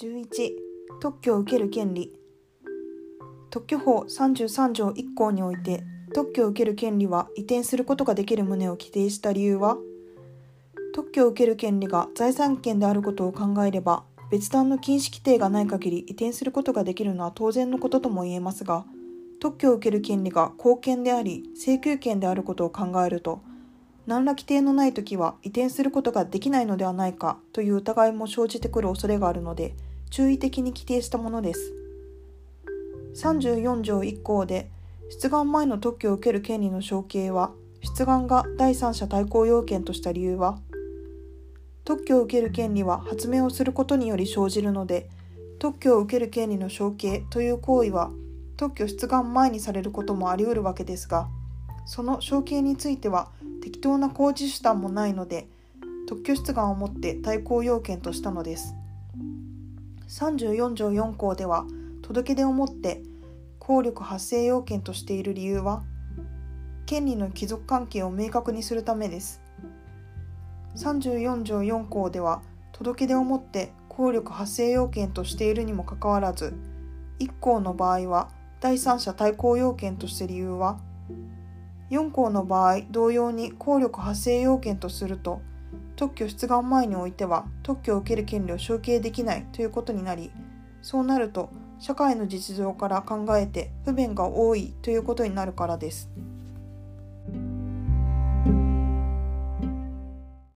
11特許を受ける権利。特許法33条1項において特許を受ける権利は移転することができる旨を規定した理由は特許を受ける権利が財産権であることを考えれば別段の禁止規定がない限り移転することができるのは当然のこととも言えますが特許を受ける権利が公権であり請求権であることを考えると何ら規定のない時は移転することができないのではないかという疑いも生じてくる恐れがあるので注意的に規定したものです。34条1項で出願前の特許を受ける権利の承継は出願が第三者対抗要件とした理由は特許を受ける権利は発明をすることにより生じるので特許を受ける権利の承継という行為は特許出願前にされることもあり得るわけですがその承継については適当な工事手段もないので特許出願をもって対抗要件としたのです34条4項では届け出をもって効力発生要件としている理由は権利の帰属関係を明確にするためです。34条4項では届け出をもって効力発生要件としているにもかかわらず1項の場合は第三者対抗要件として理由は4項の場合同様に効力発生要件とすると特許出願前においては特許を受ける権利を承継できないということになりそうなると社会の実情から考えて不便が多いということになるからです。